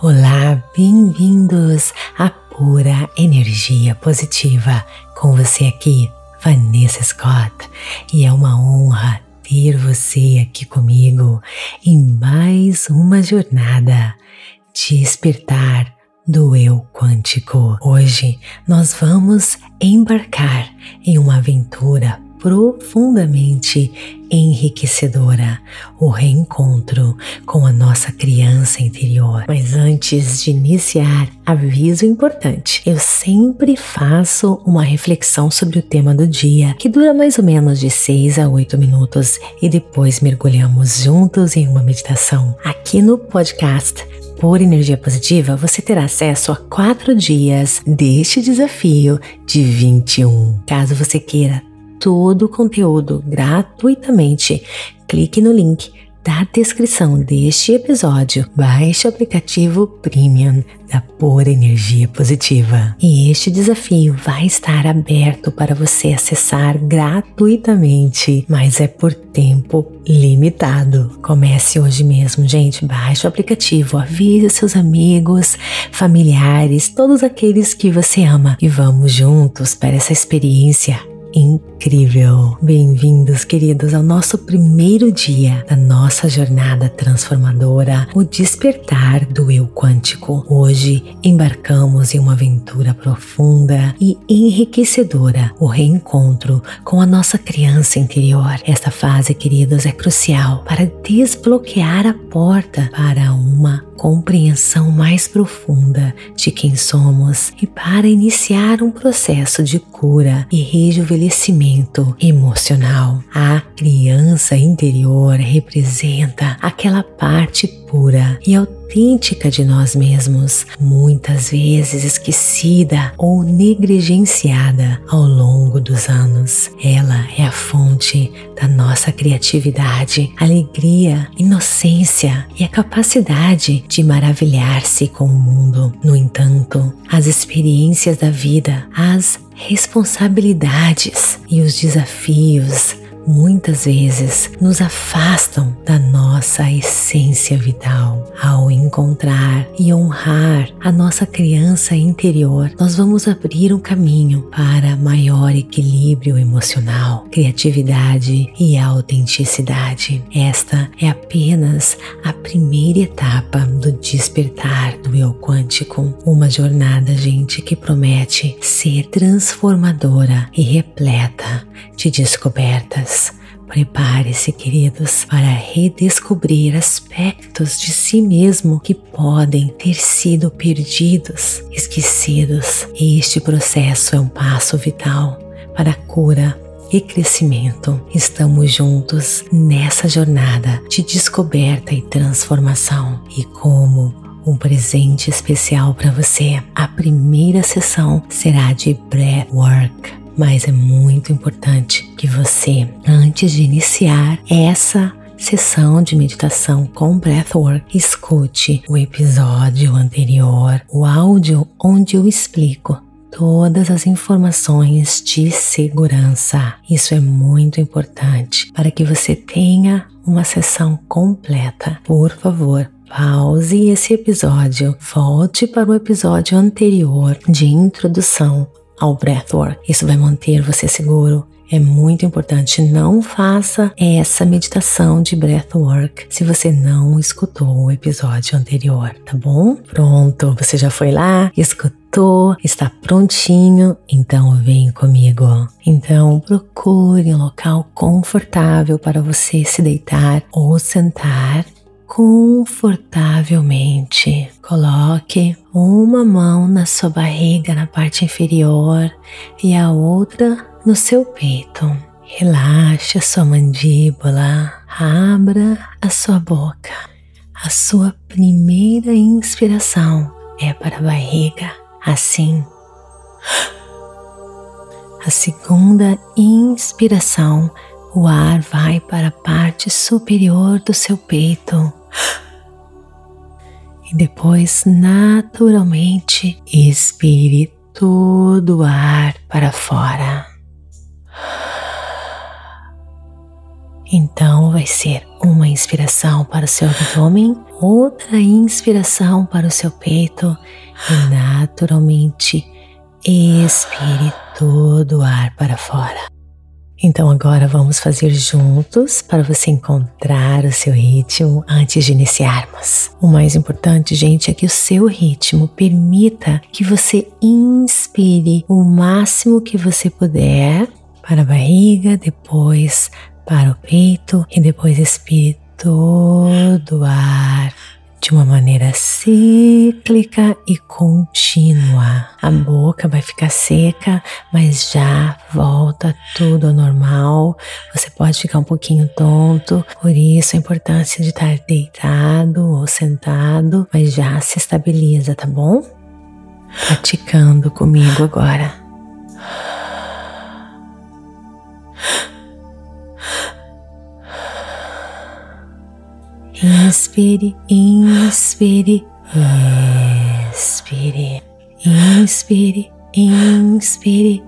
Olá, bem-vindos à Pura Energia Positiva. Com você aqui, Vanessa Scott, e é uma honra ter você aqui comigo em mais uma jornada despertar do eu quântico. Hoje nós vamos embarcar em uma aventura profundamente enriquecedora, o reencontro com a nossa criança interior. Mas antes de iniciar, aviso importante: eu sempre faço uma reflexão sobre o tema do dia, que dura mais ou menos de 6 a 8 minutos, e depois mergulhamos juntos em uma meditação. Aqui no podcast por energia positiva, você terá acesso a quatro dias deste desafio de 21. Caso você queira todo o conteúdo gratuitamente, clique no link da descrição deste episódio, baixe o aplicativo Premium da Pura Energia Positiva. E este desafio vai estar aberto para você acessar gratuitamente, mas é por tempo limitado. Comece hoje mesmo, gente. Baixe o aplicativo, avise seus amigos, familiares, todos aqueles que você ama e vamos juntos para essa experiência incrível. Bem-vindos, queridos, ao nosso primeiro dia da nossa jornada transformadora, o despertar do eu quântico. Hoje embarcamos em uma aventura profunda e enriquecedora, o reencontro com a nossa criança interior. Esta fase, queridos, é crucial para desbloquear a porta para uma compreensão mais profunda de quem somos e para iniciar um processo de cura e rejuvenescimento emocional. A criança interior representa aquela parte pura e autêntica de nós mesmos, muitas vezes esquecida ou negligenciada ao longo dos anos. Ela é a fonte da nossa criatividade, alegria, inocência e a capacidade de maravilhar-se com o mundo. No entanto, as experiências da vida, as responsabilidades e os desafios muitas vezes nos afastam da nossa essência vital. Ao encontrar e honrar a nossa criança interior, nós vamos abrir um caminho para maior equilíbrio emocional, criatividade e autenticidade. Esta é apenas a primeira etapa do despertar do eu quântico, uma jornada, gente, que promete ser transformadora e repleta de descobertas Prepare-se, queridos, para redescobrir aspectos de si mesmo que podem ter sido perdidos, esquecidos. Este processo é um passo vital para a cura e crescimento. Estamos juntos nessa jornada de descoberta e transformação. E como um presente especial para você, a primeira sessão será de Breathwork mas é muito importante que você, antes de iniciar essa sessão de meditação com breathwork, escute o episódio anterior, o áudio onde eu explico todas as informações de segurança. Isso é muito importante para que você tenha uma sessão completa. Por favor, pause esse episódio, volte para o episódio anterior de introdução ao breathwork. Isso vai manter você seguro. É muito importante, não faça essa meditação de breathwork se você não escutou o episódio anterior, tá bom? Pronto, você já foi lá, escutou, está prontinho, então vem comigo. Então procure um local confortável para você se deitar ou sentar confortavelmente. Coloque uma mão na sua barriga, na parte inferior, e a outra no seu peito. Relaxe a sua mandíbula, abra a sua boca. A sua primeira inspiração é para a barriga, assim. A segunda inspiração, o ar vai para a parte superior do seu peito e depois naturalmente expire todo o ar para fora. Então vai ser uma inspiração para o seu abdômen, outra inspiração para o seu peito e naturalmente expire todo o ar para fora. Então agora vamos fazer juntos para você encontrar o seu ritmo antes de iniciarmos. O mais importante, gente, é que o seu ritmo permita que você inspire o máximo que você puder para a barriga, depois para o peito e depois expire todo o ar de uma maneira cíclica e contínua. A boca vai ficar seca, mas já volta tudo ao normal. Você pode ficar um pouquinho tonto, por isso a importância de estar deitado ou sentado, mas já se estabiliza, tá bom? Praticando comigo agora. Inspire, inspire, expire. Inspire, inspire,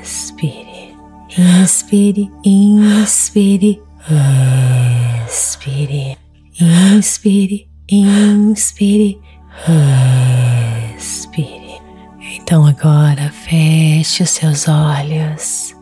expire. Inspire, inspire, expire. Inspire, inspire, expire. Então agora feche os seus olhos.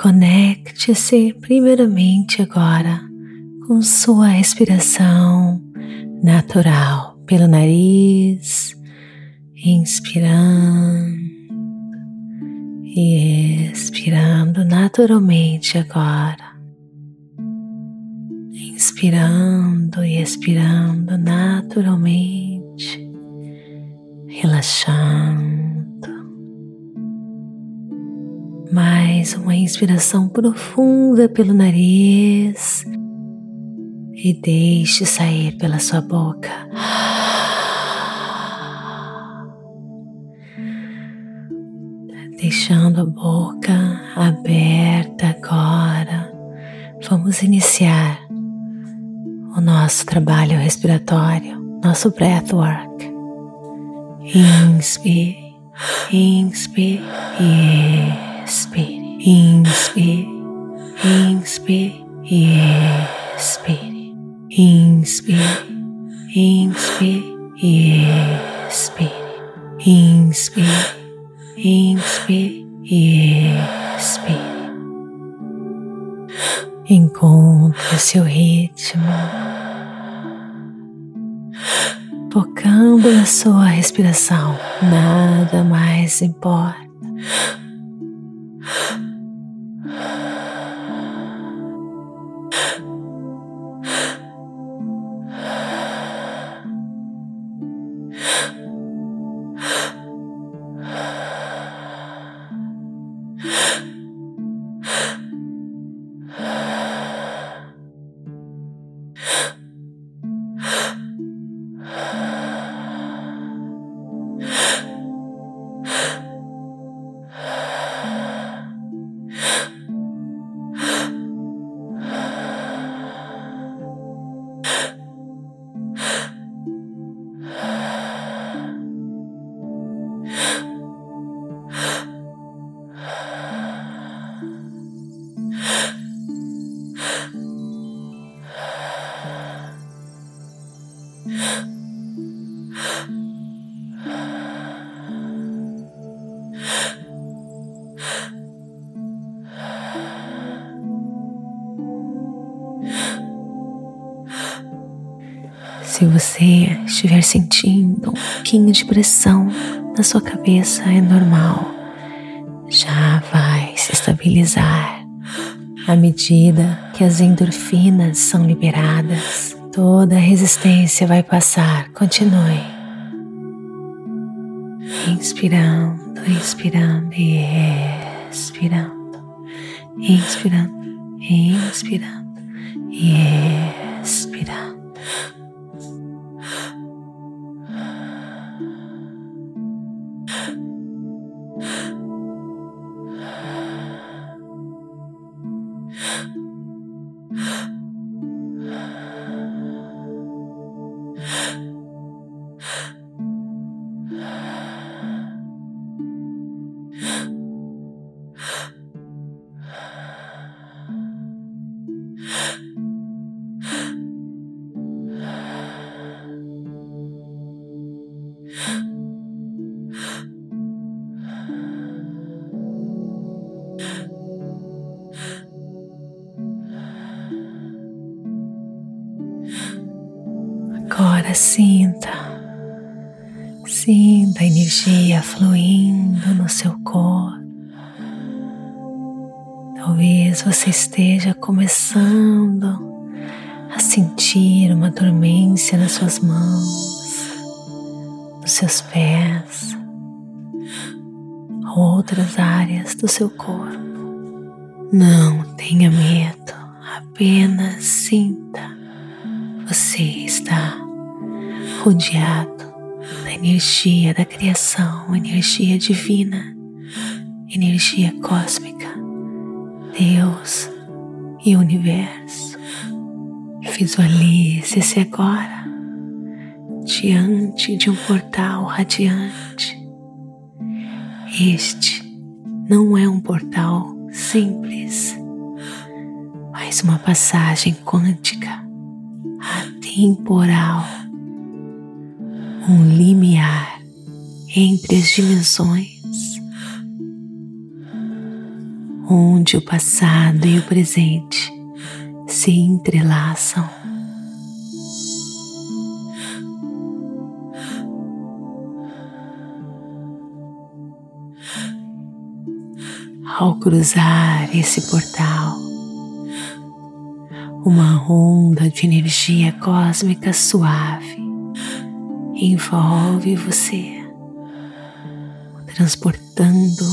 Conecte-se primeiramente agora com sua respiração natural pelo nariz, inspirando e expirando naturalmente agora. Inspirando e expirando naturalmente, relaxando. Mais uma inspiração profunda pelo nariz e deixe sair pela sua boca. Deixando a boca aberta agora, vamos iniciar o nosso trabalho respiratório, nosso breathwork. Inspire, inspire e expire, inspire, inspire. Expire, inspire, inspire. Expire, inspire, inspire. Expire. Encontre seu ritmo, focando na sua respiração, nada mais importa. はあ。Estiver sentindo um pouquinho de pressão na sua cabeça, é normal. Já vai se estabilizar à medida que as endorfinas são liberadas. Toda a resistência vai passar. Continue. Inspirando, inspirando e expirando. Inspirando, inspirando e expira. Energia fluindo no seu corpo. Talvez você esteja começando a sentir uma dormência nas suas mãos, nos seus pés, outras áreas do seu corpo. Não tenha medo, apenas sinta. Você está rodeado da energia da criação, energia divina, energia cósmica, Deus e universo. Visualize-se agora diante de um portal radiante. Este não é um portal simples, mas uma passagem quântica, atemporal um limiar entre as dimensões, onde o passado e o presente se entrelaçam. Ao cruzar esse portal, uma onda de energia cósmica suave envolve você, transportando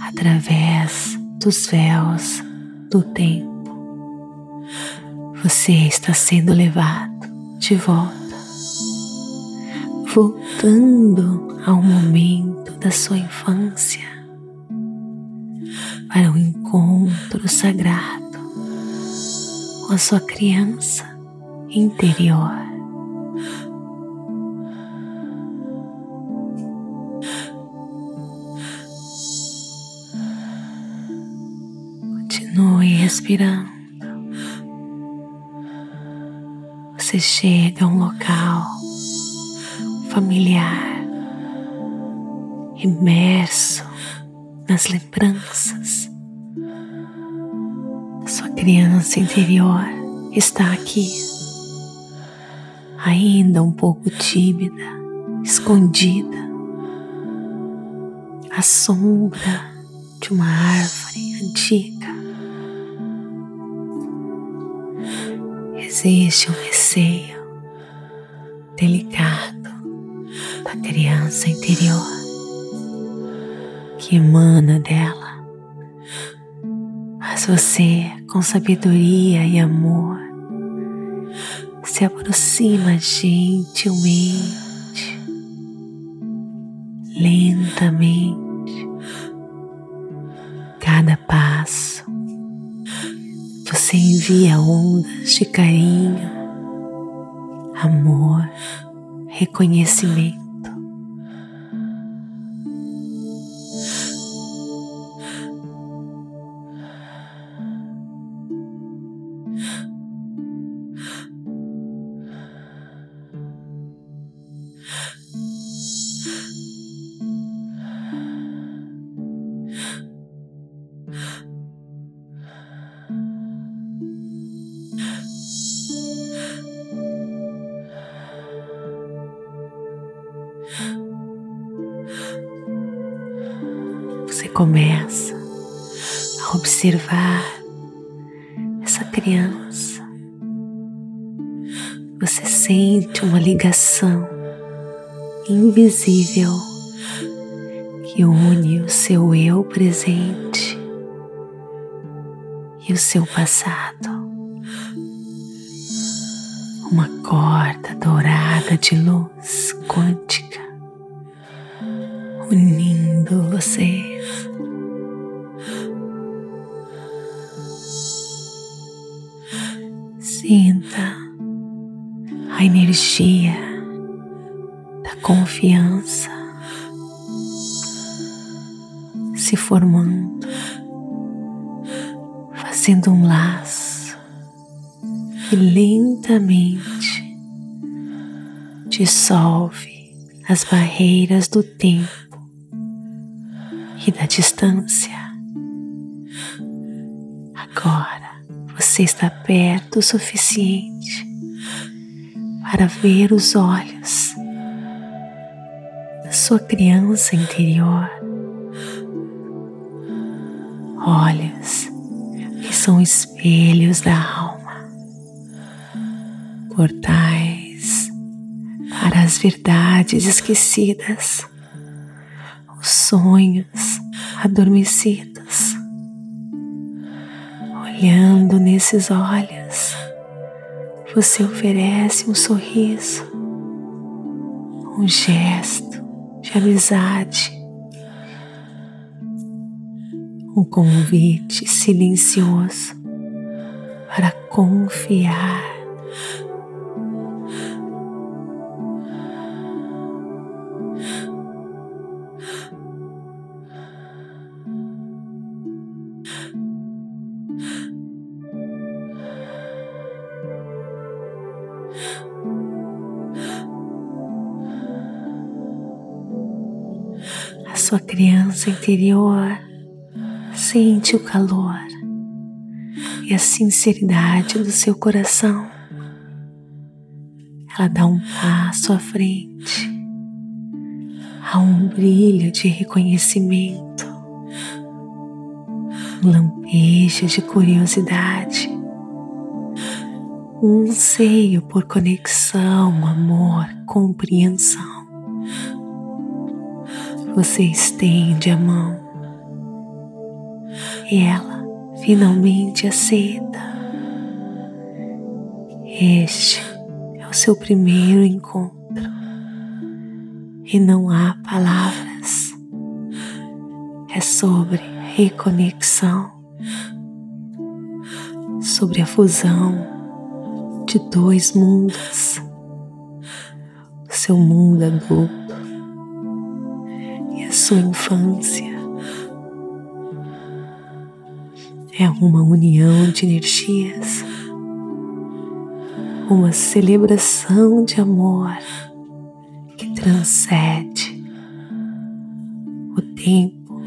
através dos véus do tempo. Você está sendo levado de volta, voltando ao momento da sua infância, para um encontro sagrado com a sua criança interior. Respirando. Você chega a um local familiar, imerso nas lembranças. Sua criança interior está aqui, ainda um pouco tímida, escondida, à sombra de uma árvore antiga. Existe um receio delicado da criança interior que emana dela. Mas você, com sabedoria e amor, se aproxima gentilmente, lentamente, cada passo você envia ondas de carinho, amor, reconhecimento. Você começa a observar essa criança. Você sente uma ligação invisível que une o seu eu presente e o seu passado. uma corda dourada de luz quântica unindo vocês. Sinta a energia da confiança se formando, fazendo um laço que lentamente dissolve as barreiras do tempo e da distância. Agora você está perto o suficiente para ver os olhos da sua criança interior. Olhos que são espelhos da alma, portais para as verdades esquecidas sonhos adormecidos. Olhando nesses olhos, você oferece um sorriso, um gesto de amizade, um convite silencioso para confiar criança interior sente o calor e a sinceridade do seu coração. Ela dá um passo à frente, há um brilho de reconhecimento, um lampejo de curiosidade um anseio por conexão, amor, compreensão. Você estende a mão e ela finalmente aceita. Este é o seu primeiro encontro e não há palavras. É sobre reconexão, sobre a fusão de dois mundos, o seu mundo adulto a sua infância. É uma união de energias, uma celebração de amor que transcende o tempo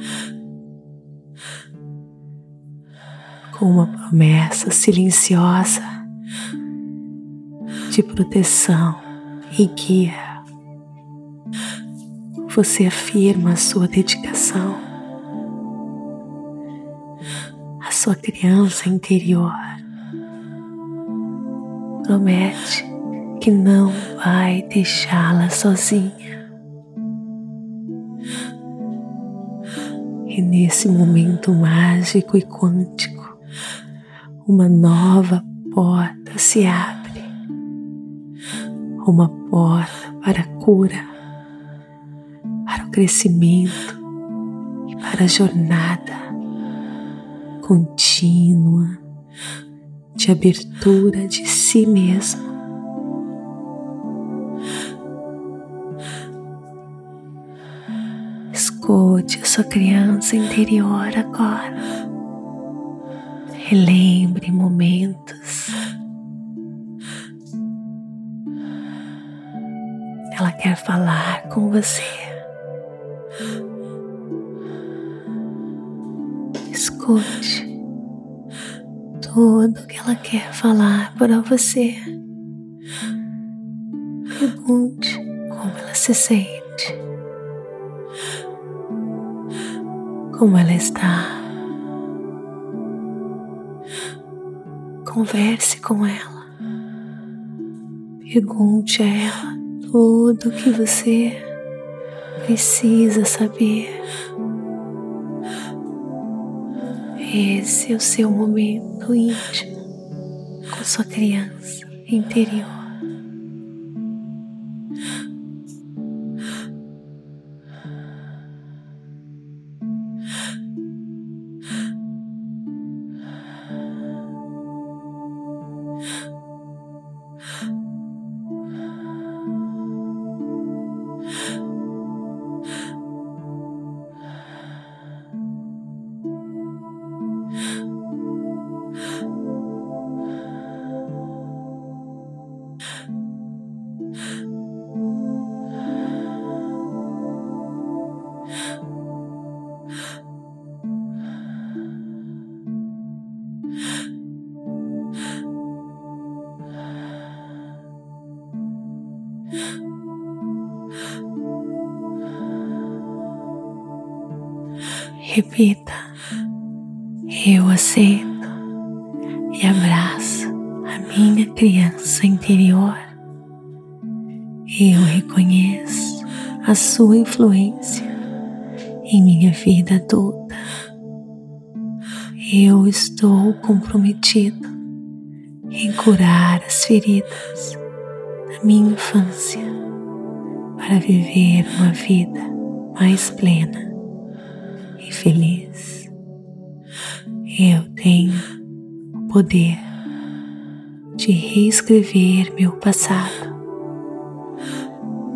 com uma promessa silenciosa de proteção e guia. Você afirma a sua dedicação, a sua criança interior. Promete que não vai deixá-la sozinha. E nesse momento mágico e quântico, uma nova porta se abre uma porta para a cura, para o crescimento e para a jornada contínua de abertura de si mesmo. Escute a sua criança interior agora. Relembre momentos Ela quer falar com você. Escute tudo que ela quer falar para você. Pergunte como ela se sente, como ela está. Converse com ela. Pergunte a ela tudo que você precisa saber. Esse é o seu momento íntimo com sua criança interior. Repita, eu aceito e abraço a minha criança interior. Eu reconheço a sua influência em minha vida adulta. Eu estou comprometido em curar as feridas da minha infância para viver uma vida mais plena e feliz. Eu tenho o poder de reescrever meu passado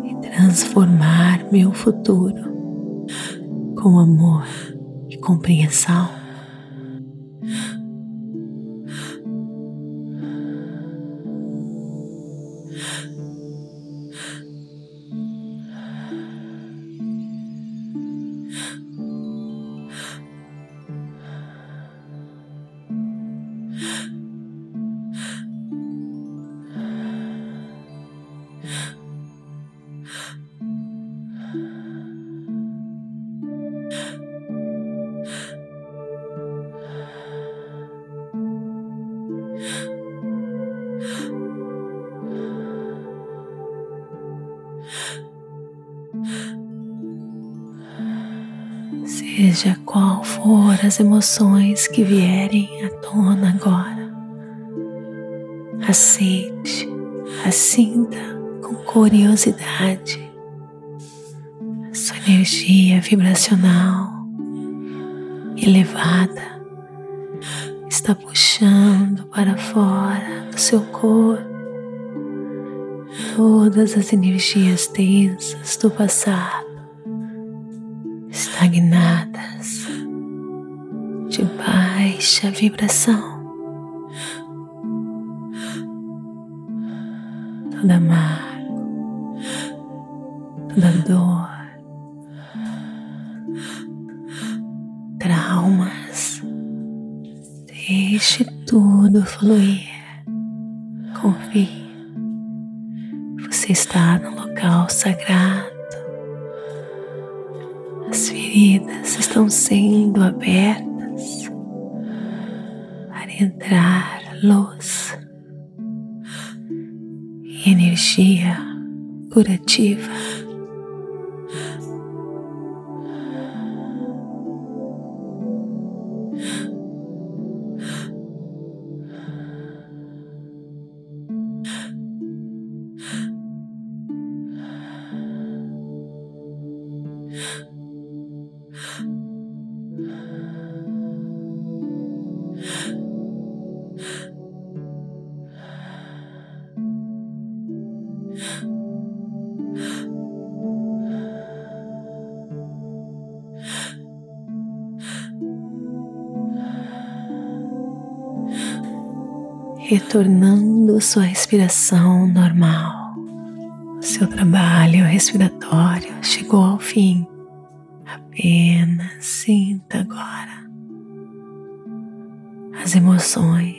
e transformar meu futuro com amor e compreensão. Seja qual for as emoções que vierem à tona agora, aceite, assinta com curiosidade sua energia vibracional elevada está puxando para fora do seu corpo todas as energias tensas do passado estagnadas de baixa vibração. Toda mágoa, toda dor, traumas, deixe tudo fluir. Confie, você está no local sagrado as feridas estão sendo abertas para entrar luz e energia curativa. Retornando sua respiração normal. Seu trabalho respiratório chegou ao fim. Apenas sinta agora as emoções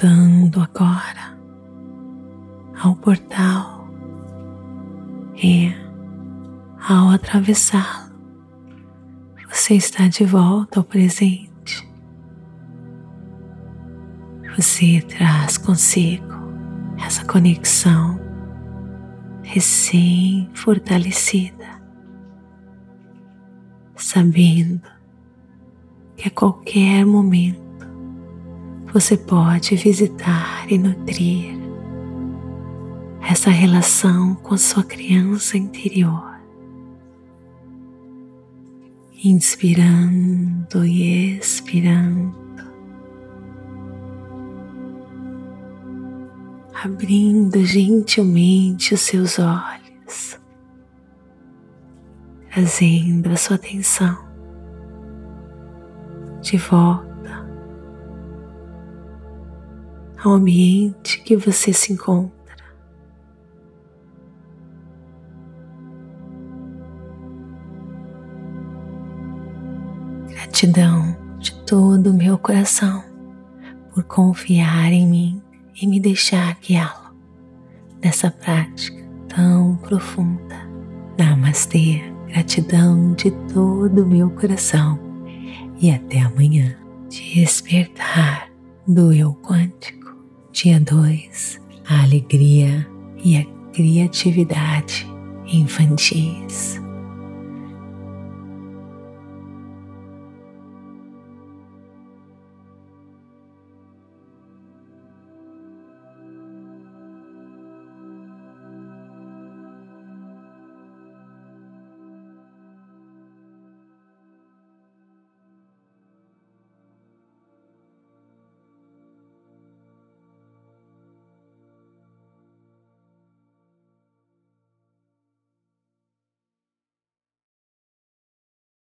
voltando agora ao portal e ao atravessá-lo, você está de volta ao presente. Você traz consigo essa conexão recém-fortalecida, sabendo que a qualquer momento você pode visitar e nutrir essa relação com a sua criança interior. Inspirando e expirando, abrindo gentilmente os seus olhos, trazendo a sua atenção de volta ao ambiente que você se encontra. Gratidão de todo o meu coração por confiar em mim e me deixar guiá-lo nessa prática tão profunda. Namastê, gratidão de todo o meu coração e até amanhã. Despertar do eu quântico. Dia 2 A alegria e a criatividade infantis.